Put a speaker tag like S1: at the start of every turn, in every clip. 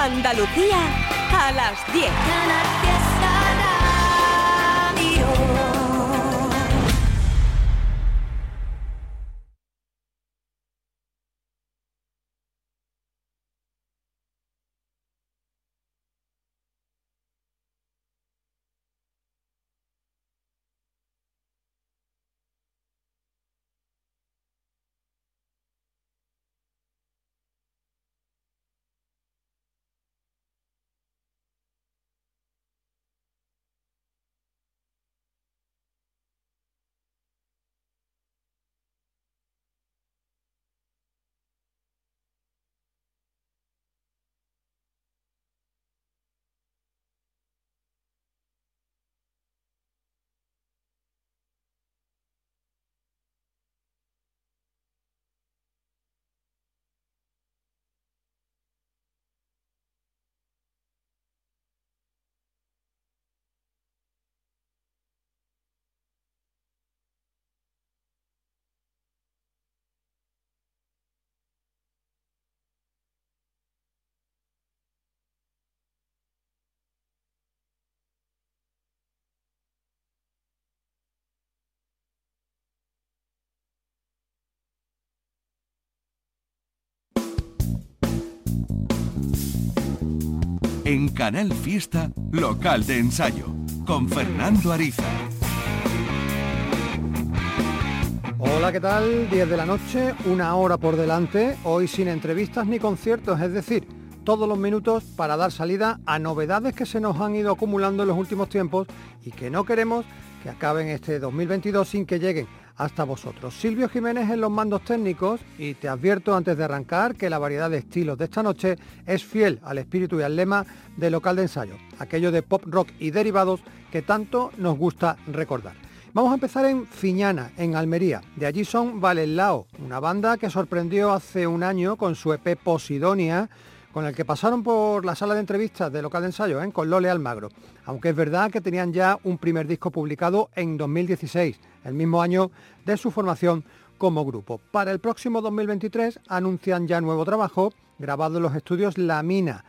S1: Andalucía a las 10.
S2: En Canal Fiesta, local de ensayo, con Fernando Ariza.
S3: Hola, ¿qué tal? 10 de la noche, una hora por delante, hoy sin entrevistas ni conciertos, es decir, todos los minutos para dar salida a novedades que se nos han ido acumulando en los últimos tiempos y que no queremos que acaben este 2022 sin que lleguen hasta vosotros. Silvio Jiménez en los mandos técnicos y te advierto antes de arrancar que la variedad de estilos de esta noche es fiel al espíritu y al lema del local de ensayo, aquello de pop rock y derivados que tanto nos gusta recordar. Vamos a empezar en Fiñana, en Almería. De allí son Valelao, una banda que sorprendió hace un año con su EP Posidonia, con el que pasaron por la sala de entrevistas de local de ensayo, ¿eh? con Lole Almagro. Aunque es verdad que tenían ya un primer disco publicado en 2016 el mismo año de su formación como grupo. Para el próximo 2023 anuncian ya nuevo trabajo grabado en los estudios La Mina.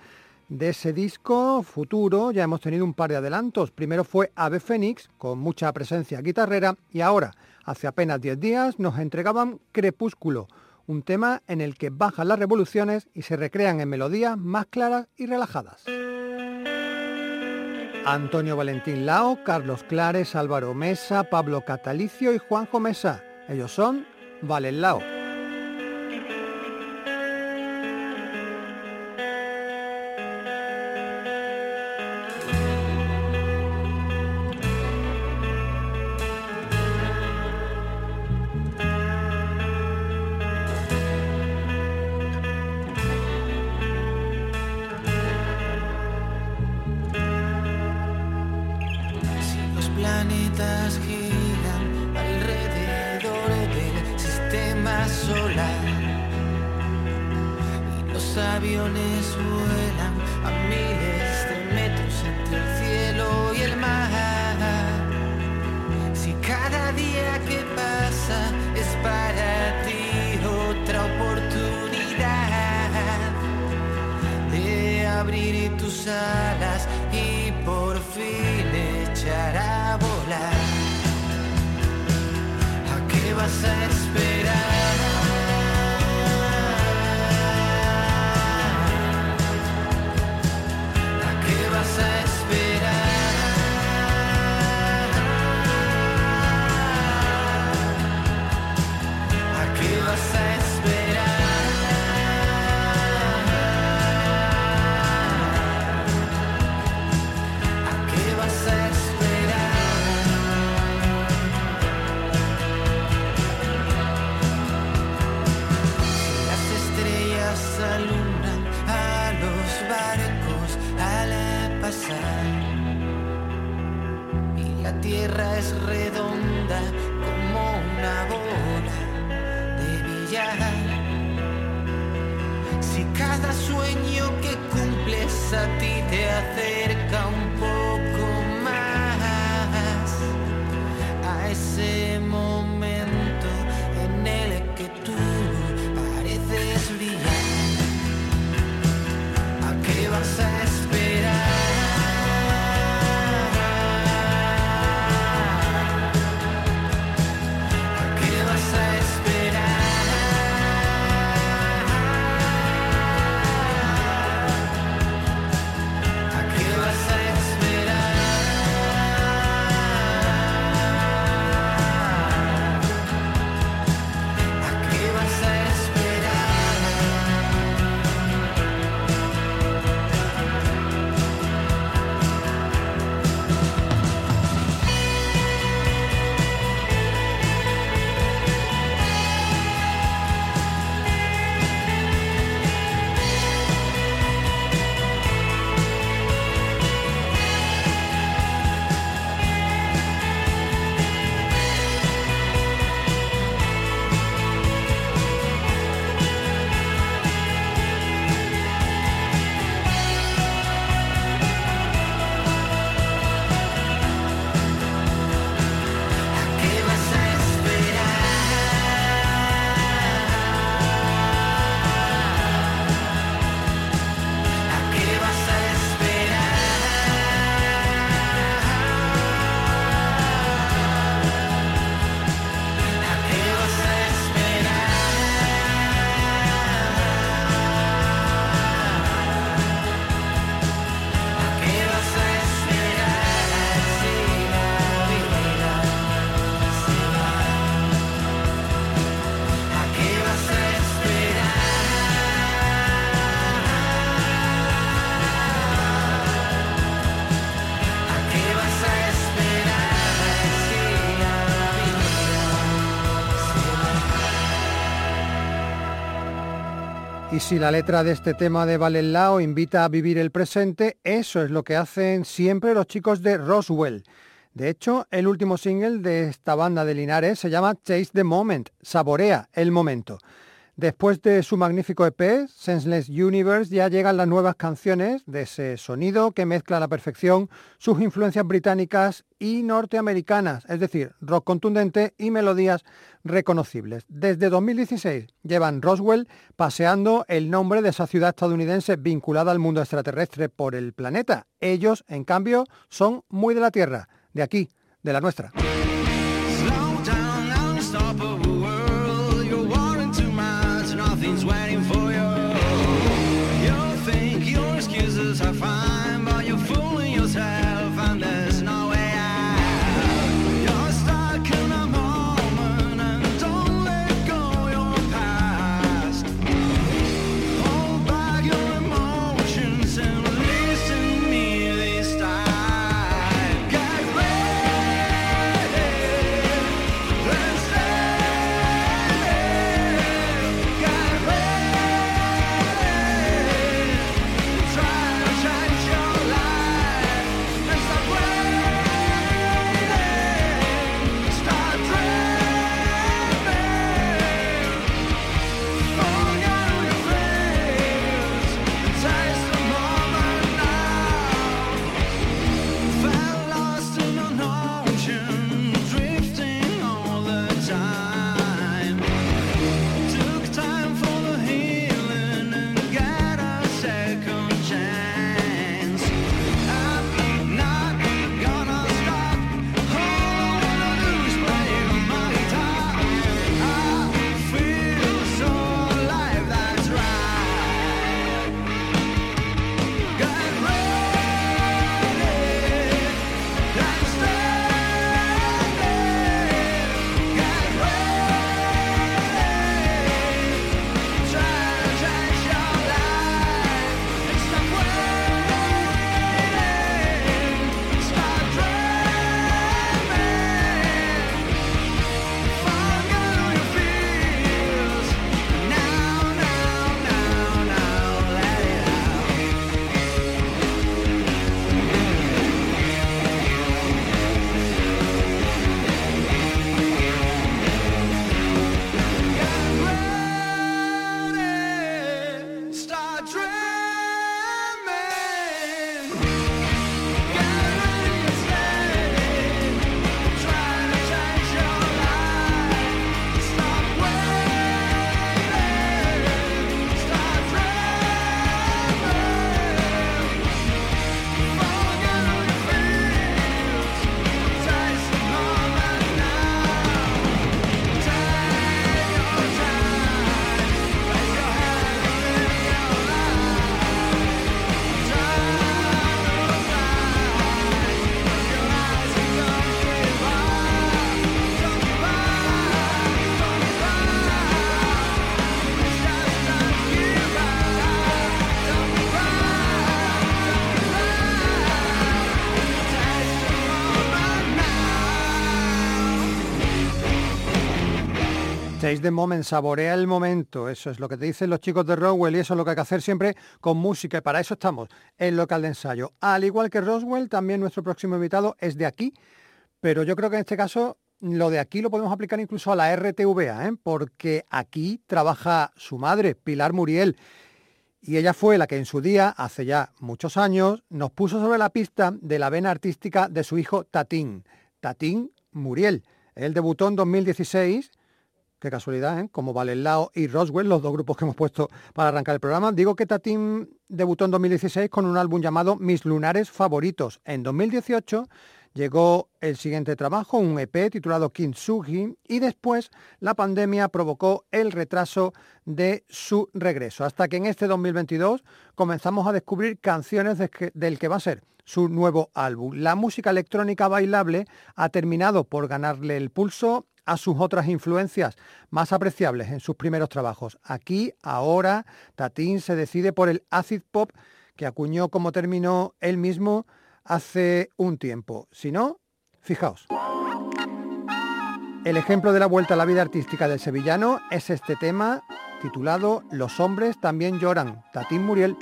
S3: De ese disco futuro ya hemos tenido un par de adelantos. Primero fue Ave Fénix, con mucha presencia guitarrera, y ahora, hace apenas 10 días, nos entregaban Crepúsculo, un tema en el que bajan las revoluciones y se recrean en melodías más claras y relajadas. Antonio Valentín Lao, Carlos Clares, Álvaro Mesa, Pablo Catalicio y Juanjo Mesa. Ellos son Valen Lao.
S4: abrir tus alas y por fin echar a volar. ¿A qué vas a esperar? es redonda como una bola de billar.
S5: Si
S4: cada sueño que cumples a ti te acerca un poco
S3: si
S5: la letra de este tema de Valenlao invita a vivir el presente, eso es lo que hacen siempre los chicos de Roswell. De hecho, el último single de esta banda de Linares se llama Chase the Moment, saborea el momento. Después de su magnífico EP, Senseless Universe, ya llegan las nuevas canciones de ese sonido que mezcla a la perfección sus influencias británicas y norteamericanas, es decir, rock contundente y melodías reconocibles. Desde 2016 llevan Roswell paseando el nombre de esa ciudad estadounidense vinculada al mundo extraterrestre por el planeta. Ellos, en cambio, son muy de la Tierra de aquí, de la nuestra. De moment, saborea el momento. Eso es lo que te dicen los chicos de Roswell y eso es lo que hay que hacer siempre con música y para eso estamos en local de ensayo. Al igual que Roswell, también nuestro próximo invitado es de aquí, pero yo creo que en este caso lo de aquí lo podemos aplicar incluso a la RTVA, ¿eh? porque aquí trabaja su madre, Pilar Muriel. Y ella fue la que en su día, hace ya muchos años, nos puso sobre la pista de la vena artística de su hijo Tatín, Tatín Muriel. Él debutó en 2016 Qué casualidad, ¿eh? Como Valenlao y Roswell, los dos grupos que hemos puesto para arrancar el programa. Digo que Tatín debutó en 2016 con un álbum llamado Mis Lunares Favoritos. En 2018 llegó el siguiente trabajo, un EP titulado Kintsugi, y después la pandemia provocó el retraso de su regreso, hasta que en este 2022 comenzamos a descubrir canciones del que va a ser su nuevo álbum. La música electrónica bailable ha terminado por ganarle el pulso a sus otras influencias más apreciables en sus primeros trabajos. Aquí, ahora, Tatín se decide por el acid pop que acuñó como término él mismo hace un tiempo. Si no, fijaos. El ejemplo de la vuelta a la vida artística del sevillano es este tema
S6: titulado Los hombres también lloran, Tatín Muriel.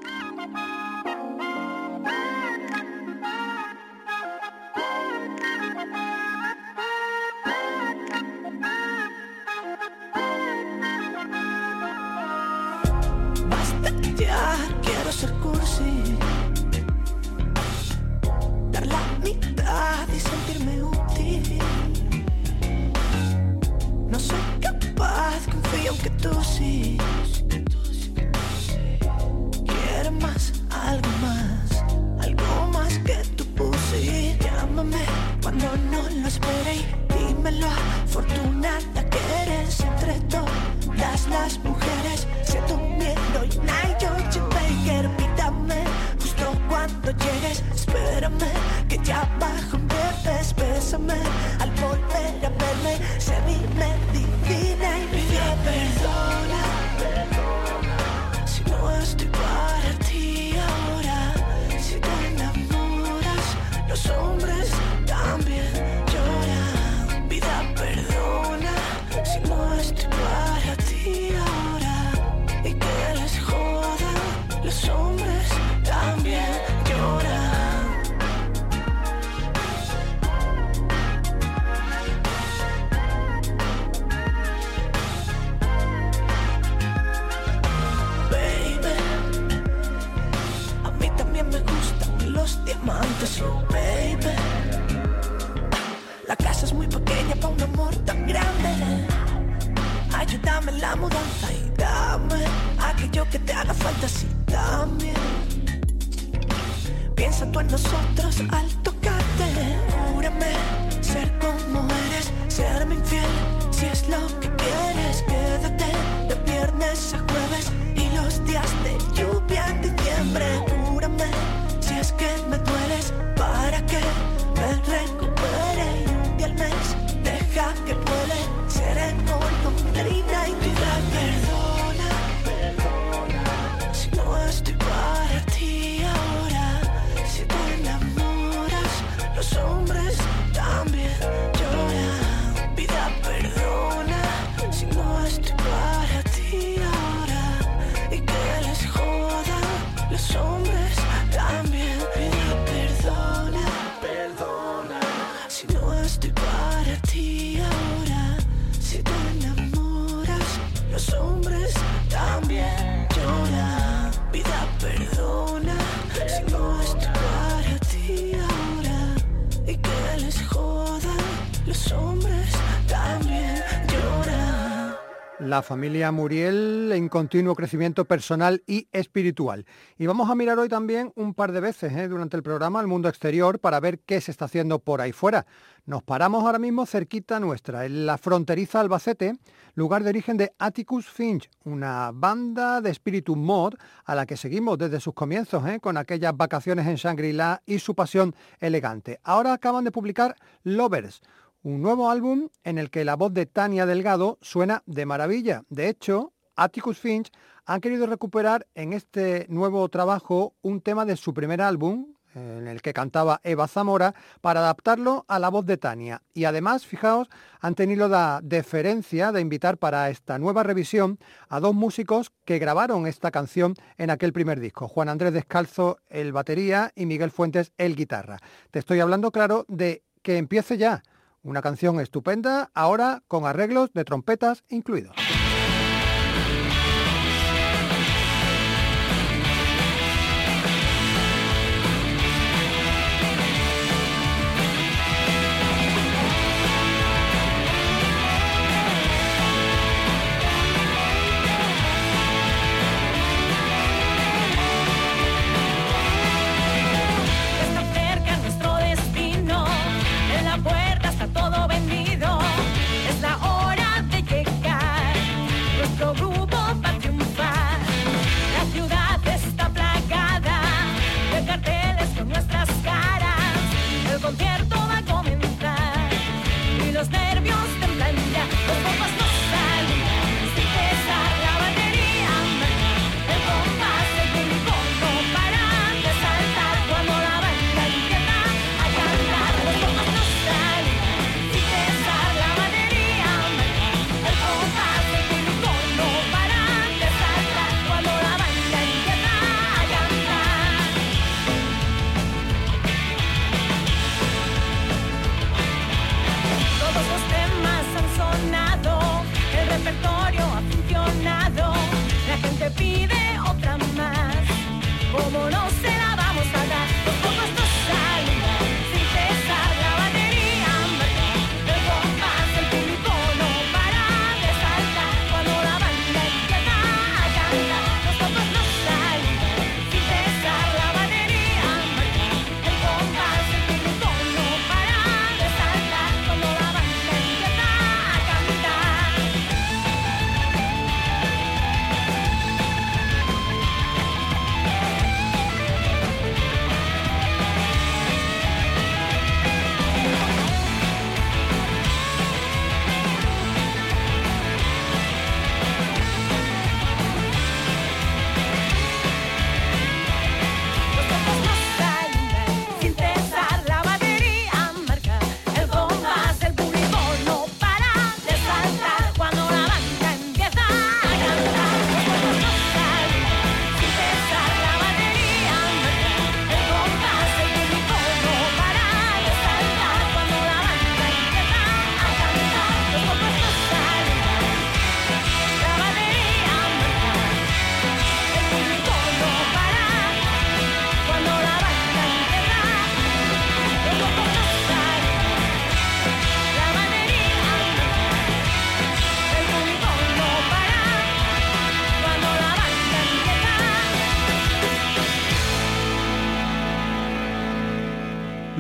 S6: La familia Muriel en continuo crecimiento personal y espiritual. Y vamos a mirar hoy también un par de veces ¿eh? durante el programa al mundo exterior para ver qué se está haciendo por ahí fuera. Nos paramos ahora mismo cerquita nuestra, en la fronteriza Albacete, lugar de origen de Atticus Finch, una banda de espíritu mod a la que seguimos desde sus comienzos, ¿eh? con aquellas vacaciones en Shangri-La y su pasión elegante. Ahora acaban de publicar Lovers, un nuevo álbum en el que la voz de Tania Delgado suena de maravilla. De hecho, Atticus Finch han querido recuperar en este nuevo trabajo un tema de su primer álbum, en el que cantaba Eva Zamora, para adaptarlo a la voz de Tania. Y además, fijaos, han tenido la deferencia de invitar para esta nueva revisión a dos músicos que grabaron esta canción en aquel primer disco, Juan Andrés Descalzo, el batería, y Miguel Fuentes, el guitarra. Te estoy hablando, claro, de que empiece ya una canción estupenda, ahora con arreglos de trompetas incluidos.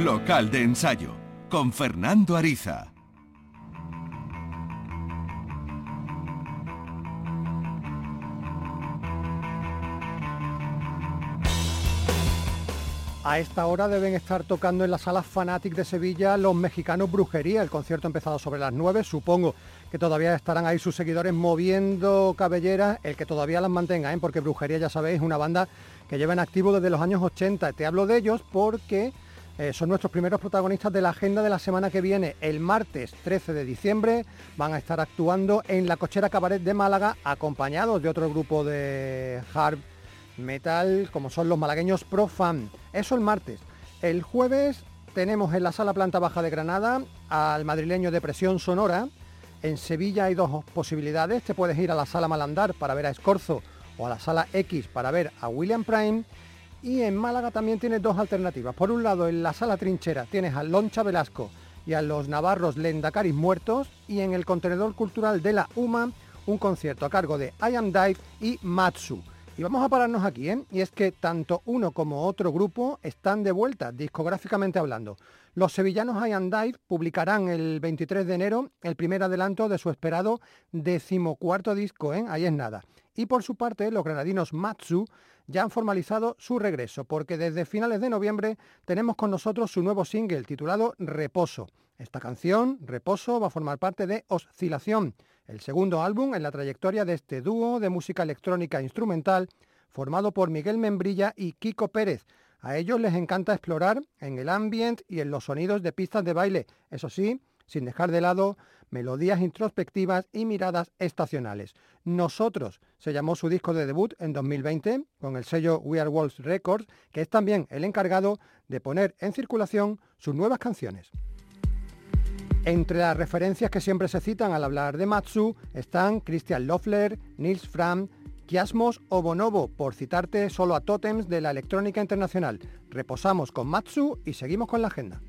S2: Local de ensayo, con Fernando Ariza.
S3: A esta hora deben estar tocando en la sala Fanatic de Sevilla los mexicanos Brujería. El concierto ha empezado sobre las 9. Supongo que todavía estarán ahí sus seguidores moviendo cabelleras, el que todavía las mantenga, ¿eh? porque Brujería, ya sabéis, es una banda que lleva en activo desde los años 80. Te hablo de ellos porque eh, son nuestros primeros protagonistas de la agenda de la semana que viene. El martes 13 de diciembre van a estar actuando en la Cochera Cabaret de Málaga, acompañados de otro grupo de hard metal como son los malagueños Pro Fan. Eso el martes. El jueves tenemos en la sala planta baja de Granada al madrileño de Presión Sonora. En Sevilla hay dos posibilidades. Te puedes ir a la sala Malandar para ver a Escorzo o a la sala X para ver a William Prime. Y en Málaga también tienes dos alternativas. Por un lado, en la sala Trinchera tienes a Loncha Velasco y a los navarros Lendacaris Muertos. Y en el contenedor cultural de la UMA, un concierto a cargo de I Am Dive y Matsu. Y vamos a pararnos aquí, ¿eh? Y es que tanto uno como otro grupo están de vuelta, discográficamente hablando. Los sevillanos I and Dive publicarán el 23 de enero el primer adelanto de su esperado decimocuarto disco, ¿eh? Ahí es nada. Y por su parte, los granadinos Matsu ya han formalizado su regreso, porque desde finales de noviembre tenemos con nosotros su nuevo single titulado Reposo. Esta canción, Reposo, va a formar parte de Oscilación, el segundo álbum en la trayectoria de este dúo de música electrónica instrumental formado por Miguel Membrilla y Kiko Pérez. A ellos les encanta explorar en el ambient y en los sonidos de pistas de baile, eso sí, sin dejar de lado melodías introspectivas y miradas estacionales. Nosotros se llamó su disco de debut en 2020 con el sello We Are Walls Records, que es también el encargado de poner en circulación sus nuevas canciones. Entre las referencias que siempre se citan al hablar de Matsu están Christian Loeffler, Nils Fram, Kiasmos o Bonobo, por citarte solo a tótems de la electrónica internacional. Reposamos con Matsu y seguimos con la agenda.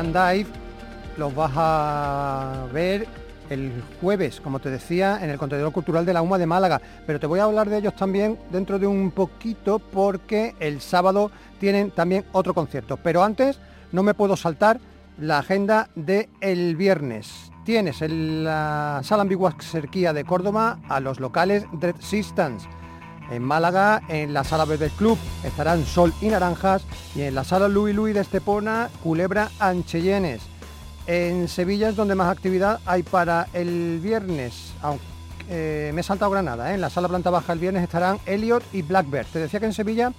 S3: Ian Dive los vas a ver el jueves, como te decía, en el contenedor cultural de la UMA de Málaga. Pero te voy a hablar de ellos también dentro de un poquito porque el sábado tienen también otro concierto. Pero antes no me puedo saltar la agenda del el viernes. Tienes en la sala ambigua Serquía de Córdoba a los locales Dread Systems en Málaga, en la sala Bebé Club, estarán Sol y Naranjas y en la sala Louis Louis de Estepona, Culebra Ancheyenes. En Sevilla es donde más actividad hay para el viernes, aunque eh, me he saltado Granada, ¿eh? en la sala planta baja el viernes estarán Elliot y Blackbird. Te decía que en Sevilla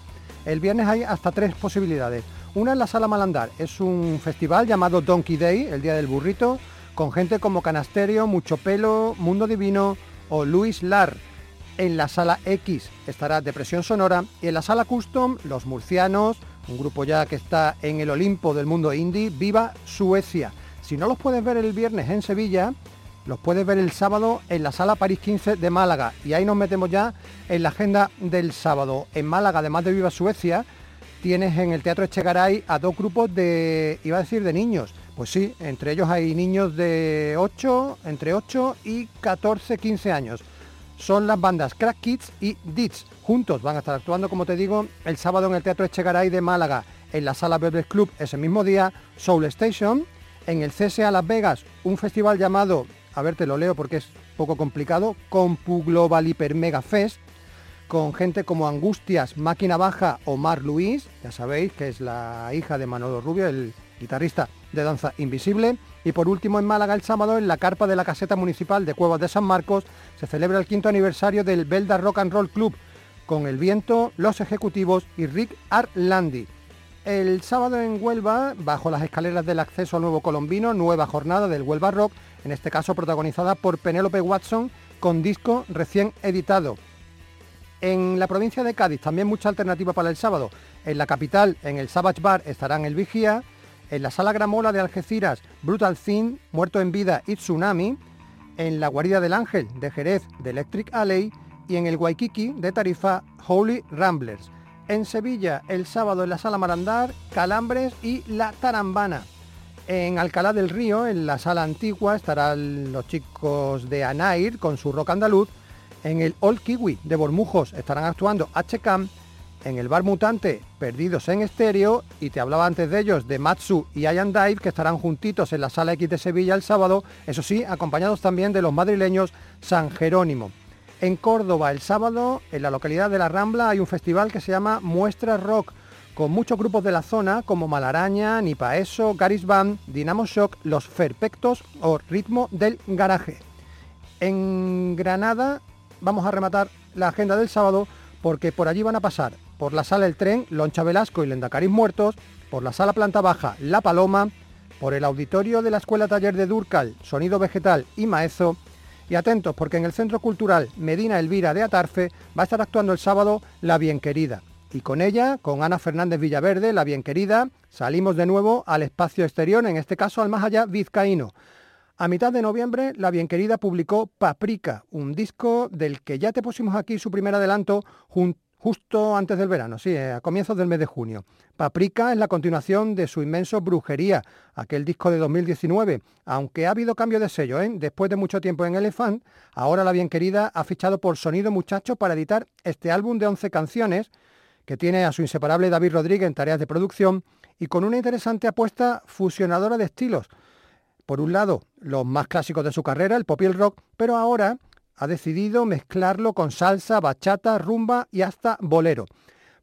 S3: el viernes hay hasta tres posibilidades. Una en la sala Malandar, es un festival llamado Donkey Day, el Día del Burrito, con gente como Canasterio, Mucho Pelo, Mundo Divino o Luis Lar en la sala X estará Depresión Sonora y en la sala Custom Los Murcianos, un grupo ya que está en el Olimpo del mundo indie, Viva Suecia. Si no los puedes ver el viernes en Sevilla, los puedes ver el sábado en la sala París 15 de Málaga. Y ahí nos metemos ya en la agenda del sábado. En Málaga, además de Viva Suecia, tienes en el Teatro Echegaray a dos grupos de, iba a decir, de niños. Pues sí, entre ellos hay niños de 8, entre 8 y 14, 15 años son las bandas Crack Kids y Ditch. Juntos van a estar actuando, como te digo, el sábado en el Teatro Echegaray de Málaga, en la Sala Bebles Club ese mismo día, Soul Station, en el CSA Las Vegas, un festival llamado, a ver, te lo leo porque es poco complicado, Compu Global Hyper Mega Fest, con gente como Angustias, Máquina Baja o Mar Luis, ya sabéis que es la hija de Manolo Rubio, el guitarrista de Danza Invisible. Y por último en Málaga el sábado en la carpa de la caseta municipal de Cuevas de San Marcos se celebra el quinto aniversario del Belda Rock and Roll Club con El Viento, Los Ejecutivos y Rick Arlandi. El sábado en Huelva, bajo las escaleras del acceso al Nuevo Colombino, nueva jornada del Huelva Rock, en este caso protagonizada por Penélope Watson con disco recién editado. En la provincia de Cádiz también mucha alternativa para el sábado. En la capital, en el Savage Bar, estarán el Vigía, en la Sala Gramola de Algeciras, Brutal Thing, Muerto en Vida y Tsunami, en la Guarida del Ángel de Jerez de Electric Alley y en el Waikiki de Tarifa Holy Ramblers. En Sevilla, el sábado en la Sala Marandar, Calambres y La Tarambana. En Alcalá del Río, en la Sala Antigua, estarán los chicos de Anair con su rock andaluz. En el Old Kiwi de Bormujos estarán actuando HCAM en el bar mutante Perdidos en Estéreo y te hablaba antes de ellos de Matsu y Ian Dive que estarán juntitos en la sala X de Sevilla el sábado, eso sí, acompañados también de los madrileños San Jerónimo. En Córdoba el sábado, en la localidad de La Rambla, hay un festival que se llama Muestra Rock con muchos grupos de la zona como Malaraña, Nipaeso, Garis Band, Dinamo Shock, Los Ferpectos o Ritmo del Garaje. En Granada vamos a rematar la agenda del sábado porque por allí van a pasar por la sala El Tren, Loncha Velasco y Lendacaris Muertos, por la sala Planta Baja, La Paloma, por el auditorio de la Escuela Taller de Durcal, Sonido Vegetal y Maezo, y atentos porque en el Centro Cultural Medina Elvira de Atarfe va a estar actuando el sábado La Bien Querida. Y con ella, con Ana Fernández Villaverde, La Bien Querida, salimos de nuevo al espacio exterior, en este caso al más allá vizcaíno. A mitad de noviembre, La Bien Querida publicó Paprika, un disco del que ya te pusimos aquí su primer adelanto junto justo antes del verano, sí, eh, a comienzos del mes de junio. Paprika es la continuación de su inmenso Brujería, aquel disco de 2019, aunque ha habido cambio de sello, ¿eh? después de mucho tiempo en Elephant, ahora la bien querida ha fichado por Sonido Muchacho para editar este álbum de 11 canciones, que tiene a su inseparable David Rodríguez en tareas de producción y con una interesante apuesta fusionadora de estilos. Por un lado, los más clásicos de su carrera, el pop y el rock, pero ahora ha decidido mezclarlo con salsa, bachata, rumba y hasta bolero.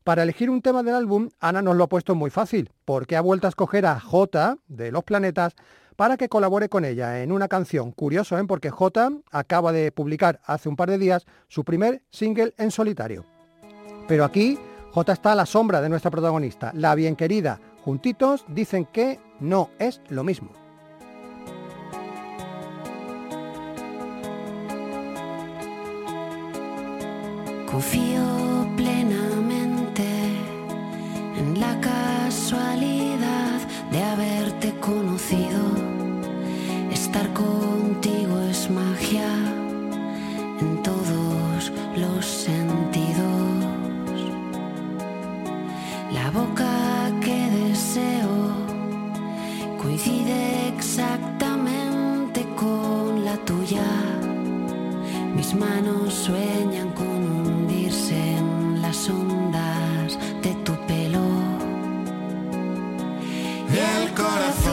S3: Para elegir un tema del álbum, Ana nos lo ha puesto muy fácil, porque ha vuelto a escoger a J de Los Planetas para que colabore con ella en una canción. Curioso, ¿eh? porque J acaba de publicar hace un par de días su primer single en solitario. Pero aquí J está a la sombra de nuestra protagonista, la bien querida. Juntitos dicen que no es lo mismo.
S7: Confío plenamente en la casualidad de haberte conocido. Estar contigo es magia en todos los sentidos. La boca que deseo coincide exactamente con la tuya. Mis manos sueñan
S8: corazón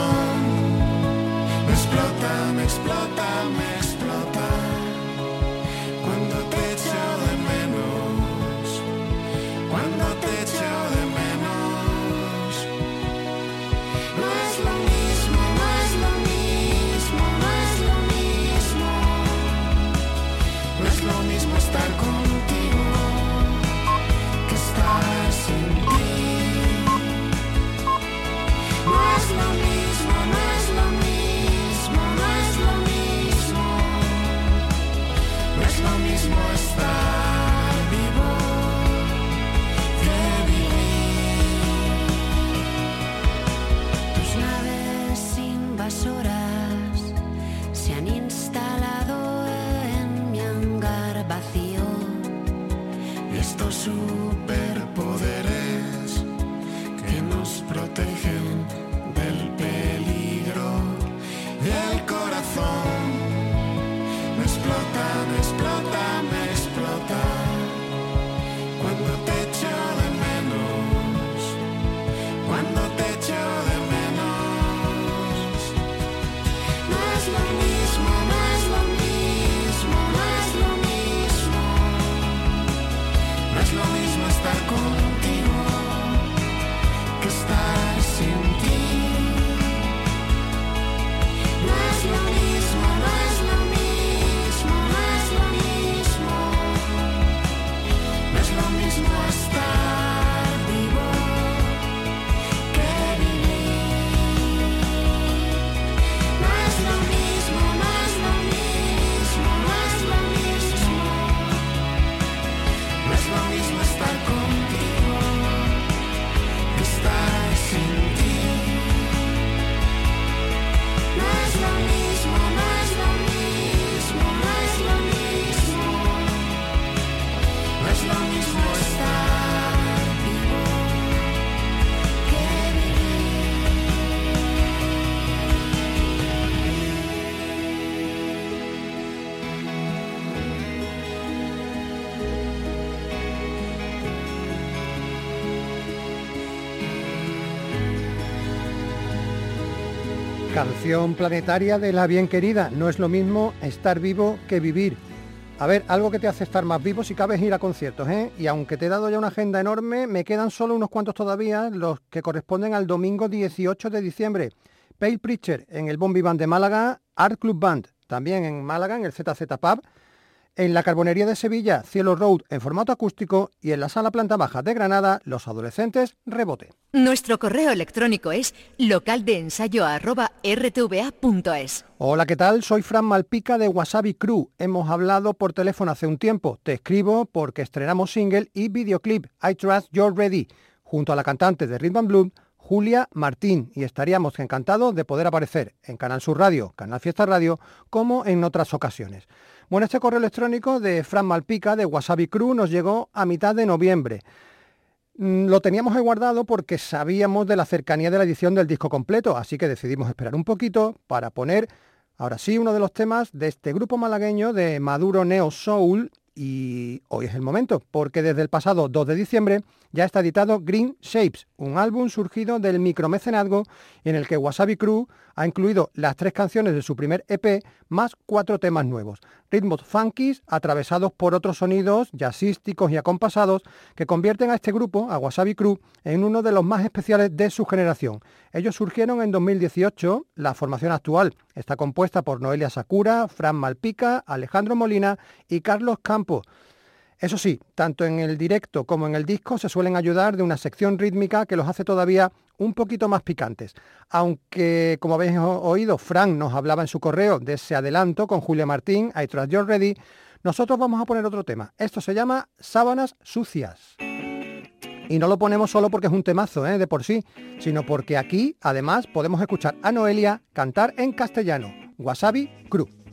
S3: Canción planetaria de la bien querida. No es lo mismo estar vivo que vivir. A ver, algo que te hace estar más vivo si cabes ir a conciertos, ¿eh? Y aunque te he dado ya una agenda enorme, me quedan solo unos cuantos todavía, los que corresponden al domingo 18 de diciembre. Pale Preacher en el Bombi Band de Málaga, Art Club Band también en Málaga, en el ZZ Pub, en la Carbonería de Sevilla, Cielo Road en formato acústico y en la Sala Planta Baja de Granada, Los Adolescentes Rebote.
S1: Nuestro correo electrónico es localdeensayo@rtva.es.
S3: Hola, ¿qué tal? Soy Fran Malpica de Wasabi Crew. Hemos hablado por teléfono hace un tiempo. Te escribo porque estrenamos single y videoclip I Trust You're Ready junto a la cantante de Rhythm and Blues, Julia Martín, y estaríamos encantados de poder aparecer en Canal Sur Radio, Canal Fiesta Radio, como en otras ocasiones. Bueno, este correo electrónico de Fran Malpica de Wasabi Crew nos llegó a mitad de noviembre. Mm, Lo teníamos guardado porque sabíamos de la cercanía de la edición del disco completo, así que decidimos esperar un poquito para poner, ahora sí, uno de los temas de este grupo malagueño de Maduro Neo Soul y hoy es el momento, porque desde el pasado 2 de diciembre ya está editado Green Shapes, un álbum surgido del micromecenazgo en el que Wasabi Crew ha incluido las tres canciones de su primer EP más cuatro temas nuevos, ritmos funkies atravesados por otros sonidos jazzísticos y acompasados que convierten a este grupo, a Wasabi Crew, en uno de los más especiales de su generación. Ellos surgieron en 2018, la formación actual está compuesta por Noelia Sakura, Fran Malpica, Alejandro Molina y Carlos Campos. Eso sí, tanto en el directo como en el disco se suelen ayudar de una sección rítmica que los hace todavía un poquito más picantes. Aunque, como habéis oído, Frank nos hablaba en su correo de ese adelanto con Julia Martín, I Trust You're Ready, nosotros vamos a poner otro tema. Esto se llama Sábanas Sucias. Y no lo ponemos solo porque es un temazo ¿eh? de por sí, sino porque aquí, además, podemos escuchar a Noelia cantar en castellano. Wasabi Crew.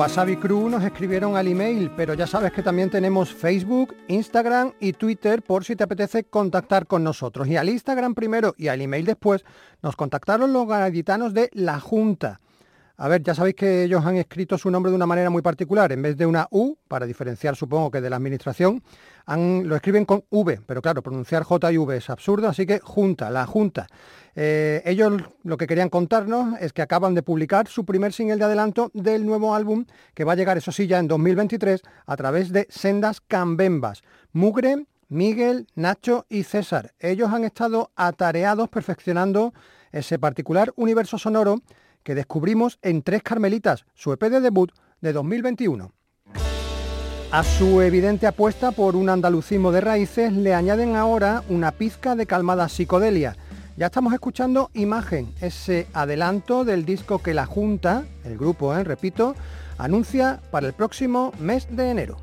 S3: Wasabi Crew nos escribieron al email, pero ya sabes que también tenemos Facebook, Instagram y Twitter por si te apetece contactar con nosotros. Y al Instagram primero y al email después nos contactaron los gaditanos de La Junta. A ver, ya sabéis que ellos han escrito su nombre de una manera muy particular. En vez de una U, para diferenciar supongo que de la administración, lo escriben con V, pero claro, pronunciar J y V es absurdo, así que Junta, la Junta. Eh, ellos lo que querían contarnos es que acaban de publicar su primer single de adelanto del nuevo álbum que va a llegar, eso sí, ya en 2023 a través de Sendas Cambembas. Mugre, Miguel, Nacho y César. Ellos han estado atareados perfeccionando ese particular universo sonoro que descubrimos en Tres Carmelitas, su EP de debut de 2021. A su evidente apuesta por un andalucismo de raíces le añaden ahora una pizca de calmada psicodelia. Ya estamos escuchando Imagen, ese adelanto del disco que la Junta, el grupo, eh, repito, anuncia para el próximo mes de enero.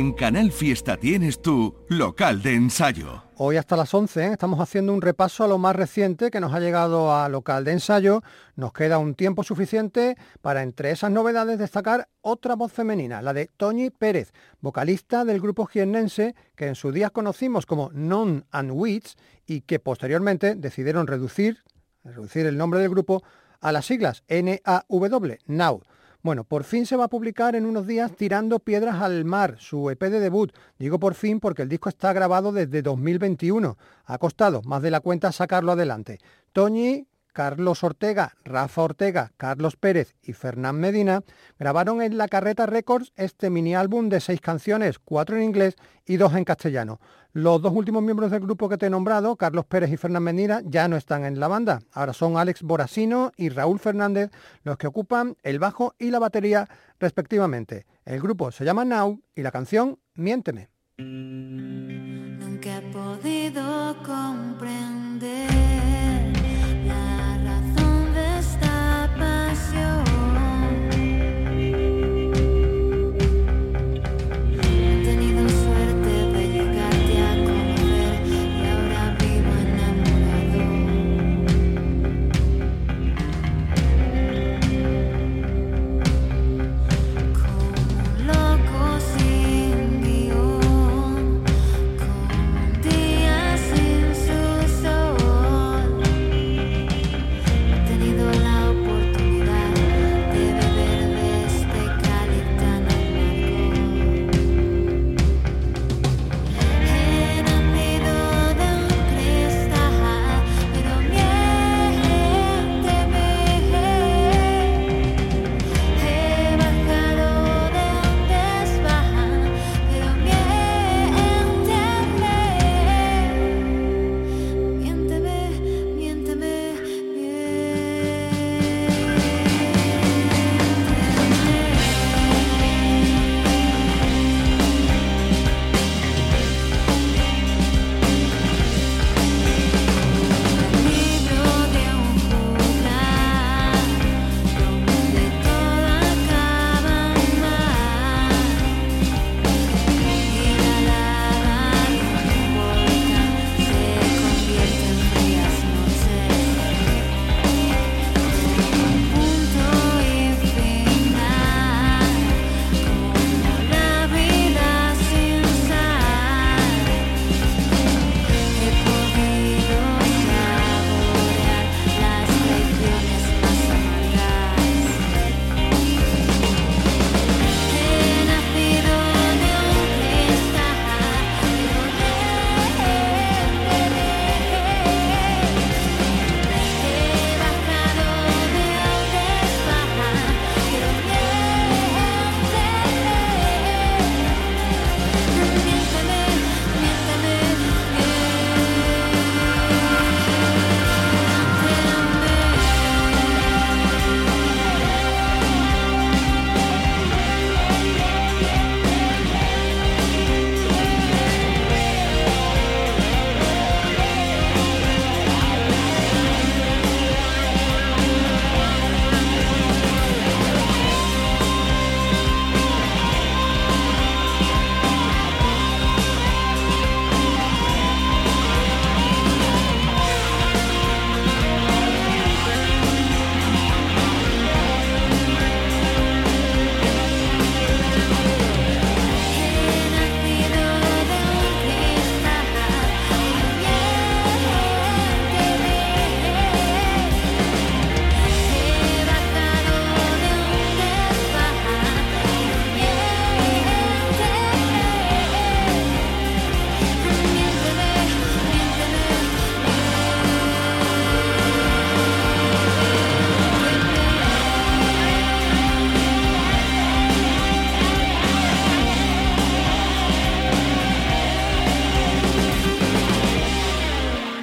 S2: En Canal Fiesta tienes tu local de ensayo.
S3: Hoy hasta las 11 ¿eh? estamos haciendo un repaso a lo más reciente que nos ha llegado a local de ensayo. Nos queda un tiempo suficiente para entre esas novedades destacar otra voz femenina, la de Toñi Pérez, vocalista del grupo jiennense que en sus días conocimos como Non and Wits y que posteriormente decidieron reducir, reducir el nombre del grupo a las siglas N-A-W, Now. Bueno, por fin se va a publicar en unos días Tirando Piedras al Mar, su EP de debut. Digo por fin porque el disco está grabado desde 2021. Ha costado más de la cuenta sacarlo adelante. Toñi, Carlos Ortega, Rafa Ortega, Carlos Pérez y Fernán Medina grabaron en La Carreta Records este mini álbum de seis canciones, cuatro en inglés y dos en castellano. Los dos últimos miembros del grupo que te he nombrado, Carlos Pérez y Fernán Medina, ya no están en la banda. Ahora son Alex Borasino y Raúl Fernández los que ocupan el bajo y la batería respectivamente. El grupo se llama Now y la canción Miénteme.
S7: Nunca he podido comprender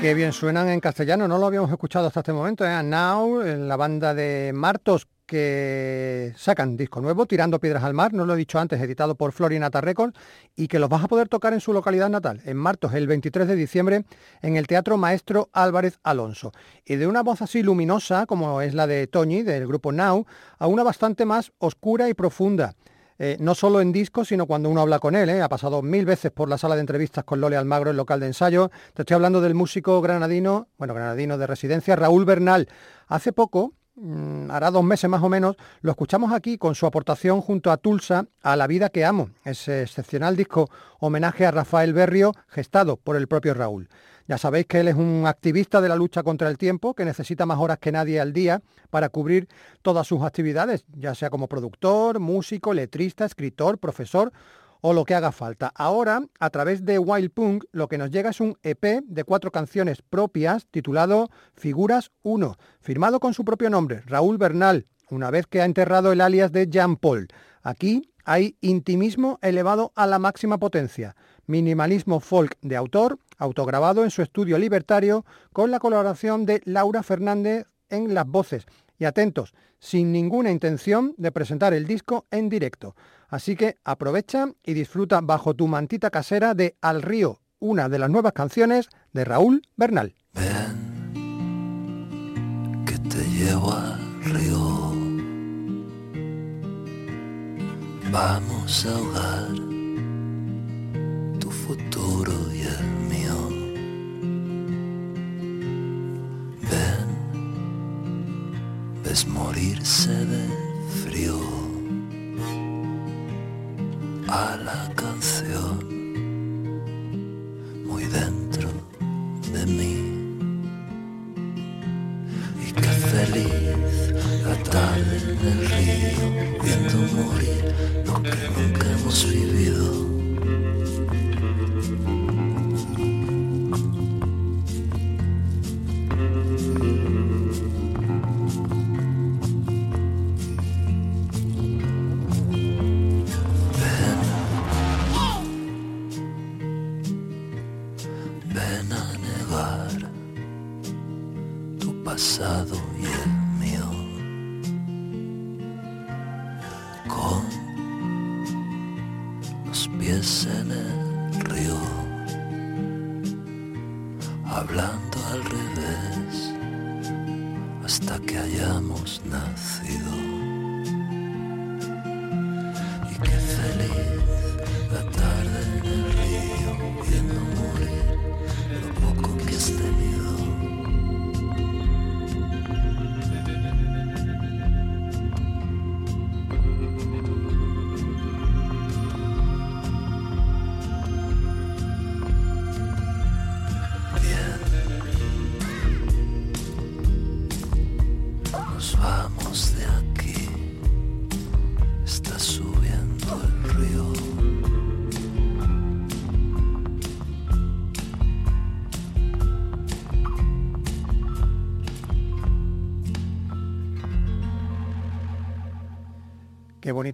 S3: Qué bien suenan en castellano, no lo habíamos escuchado hasta este momento. ¿eh? Now, la banda de Martos que sacan disco nuevo, Tirando Piedras al Mar, no lo he dicho antes, editado por Florinata Records, y que los vas a poder tocar en su localidad natal, en Martos, el 23 de diciembre, en el Teatro Maestro Álvarez Alonso. Y de una voz así luminosa, como es la de Toñi, del grupo Now, a una bastante más oscura y profunda. Eh, no solo en disco, sino cuando uno habla con él. ¿eh? Ha pasado mil veces por la sala de entrevistas con Lole Almagro, el local de ensayo. Te estoy hablando del músico granadino, bueno, granadino de residencia, Raúl Bernal. Hace poco, mm, hará dos meses más o menos, lo escuchamos aquí con su aportación junto a Tulsa a La vida que amo, ese excepcional disco homenaje a Rafael Berrio, gestado por el propio Raúl. Ya sabéis que él es un activista de la lucha contra el tiempo, que necesita más horas que nadie al día para cubrir todas sus actividades, ya sea como productor, músico, letrista, escritor, profesor o lo que haga falta. Ahora, a través de Wild Punk, lo que nos llega es un EP de cuatro canciones propias titulado Figuras 1, firmado con su propio nombre, Raúl Bernal, una vez que ha enterrado el alias de Jean Paul. Aquí hay intimismo elevado a la máxima potencia, minimalismo folk de autor, autograbado en su estudio libertario, con la colaboración de Laura Fernández en las voces. Y atentos, sin ninguna intención de presentar el disco en directo. Así que aprovecha y disfruta bajo tu mantita casera de Al Río, una de las nuevas canciones de Raúl Bernal.
S9: Ven, que te llevo al río. Vamos a ahogar futuro y el mío. Ven, ves morirse de frío a la canción muy dentro de mí. Y qué feliz la tarde en el río, viendo morir lo que nunca hemos vivido. Pasado y el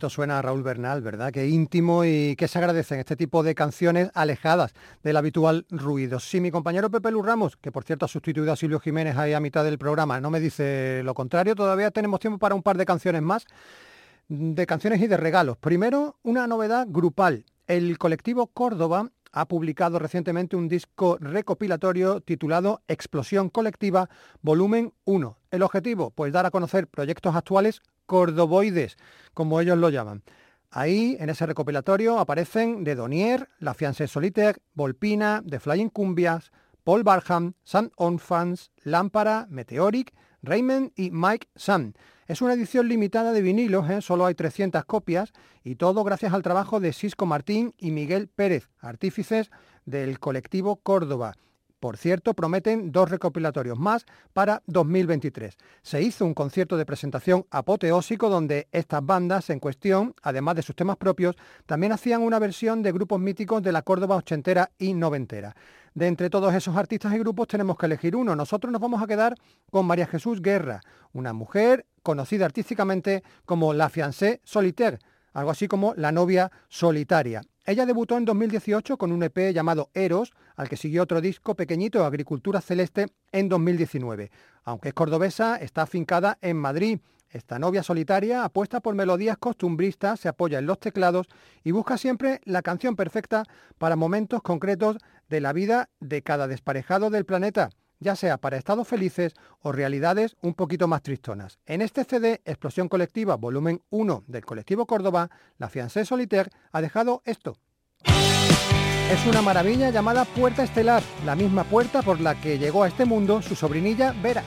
S3: bonito suena Raúl Bernal, ¿verdad? Qué íntimo y qué se agradecen este tipo de canciones alejadas del habitual ruido. Si mi compañero Pepe Luz Ramos, que por cierto ha sustituido a Silvio Jiménez ahí a mitad del programa, no me dice lo contrario, todavía tenemos tiempo para un par de canciones más, de canciones y de regalos. Primero, una novedad grupal. El colectivo Córdoba ha publicado recientemente un disco recopilatorio titulado Explosión Colectiva, volumen 1. El objetivo, pues dar a conocer proyectos actuales cordoboides, como ellos lo llaman. Ahí, en ese recopilatorio, aparecen de Donier, La Fiancée Solitaire, Volpina, The Flying Cumbias, Paul Barham, Sam Onfans, Lámpara, Meteoric, Raymond y Mike Sam. Es una edición limitada de vinilos, ¿eh? solo hay 300 copias y todo gracias al trabajo de Cisco Martín y Miguel Pérez, artífices del colectivo Córdoba. Por cierto, prometen dos recopilatorios más para 2023. Se hizo un concierto de presentación apoteósico donde estas bandas en cuestión, además de sus temas propios, también hacían una versión de grupos míticos de la Córdoba ochentera y noventera. De entre todos esos artistas y grupos tenemos que elegir uno. Nosotros nos vamos a quedar con María Jesús Guerra, una mujer conocida artísticamente como La Fiancée Solitaire, algo así como La novia solitaria. Ella debutó en 2018 con un EP llamado Eros, al que siguió otro disco pequeñito, Agricultura Celeste, en 2019. Aunque es cordobesa, está afincada en Madrid. Esta novia solitaria apuesta por melodías costumbristas, se apoya en los teclados y busca siempre la canción perfecta para momentos concretos de la vida de cada desparejado del planeta ya sea para estados felices o realidades un poquito más tristonas. En este CD, Explosión Colectiva, volumen 1 del colectivo Córdoba, la Fiancée Solitaire ha dejado esto. Es una maravilla llamada Puerta Estelar, la misma puerta por la que llegó a este mundo su sobrinilla Vera.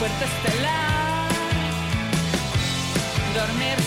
S10: Puerta estelar, dormir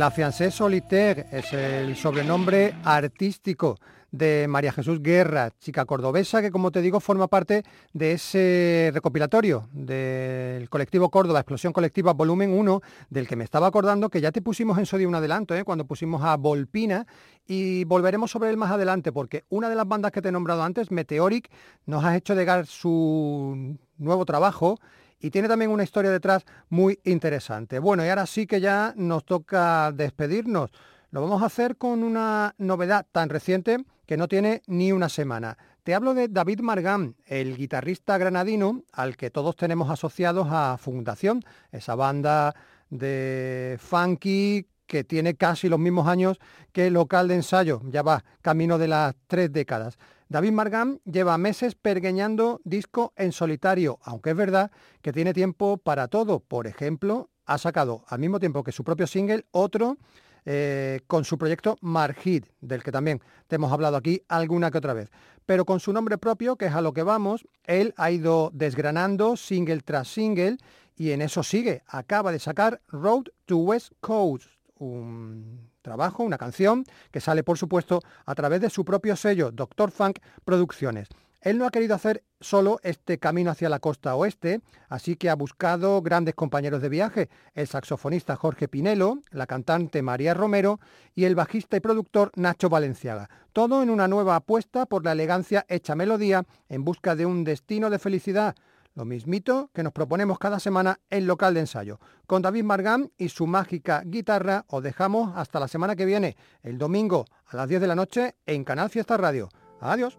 S10: La
S3: Fiancée Solitaire es el sobrenombre artístico de María Jesús Guerra, chica cordobesa que como te digo forma parte de ese recopilatorio del colectivo Córdoba, Explosión Colectiva Volumen 1, del que me estaba acordando que ya te pusimos en de un adelanto, ¿eh? cuando pusimos a Volpina y volveremos sobre él más adelante porque una de las bandas que te he nombrado antes, Meteoric, nos ha hecho llegar su nuevo trabajo y tiene también una historia detrás muy interesante. Bueno, y ahora sí que ya nos toca despedirnos. Lo vamos a hacer con una novedad tan reciente que no tiene ni una semana. Te hablo de David Margán, el guitarrista granadino al que todos tenemos asociados a Fundación, esa banda de funky que tiene casi los mismos años que el local de ensayo, ya va camino de las tres décadas. David Margán lleva meses pergueñando disco en solitario, aunque es verdad que tiene tiempo para todo. Por ejemplo, ha sacado al mismo tiempo que su propio single otro eh, con su proyecto Marhit, del que también te hemos hablado aquí alguna que otra vez. Pero con su nombre propio, que es a lo que vamos, él ha ido desgranando single tras single y en eso sigue. Acaba de sacar Road to West Coast, trabajo, una canción que sale por supuesto a través de su propio sello, Doctor Funk Producciones. Él no ha querido hacer solo este camino hacia la costa oeste, así que ha buscado grandes compañeros de viaje, el saxofonista Jorge Pinelo, la cantante María Romero y el bajista y productor Nacho Valenciaga. Todo en una nueva apuesta por la elegancia hecha melodía en busca de un destino de felicidad, lo mismito que nos proponemos cada semana en local de ensayo. Con David Margán y su mágica guitarra os dejamos hasta la semana que viene, el domingo a las 10 de la noche en Canal Fiesta Radio. Adiós.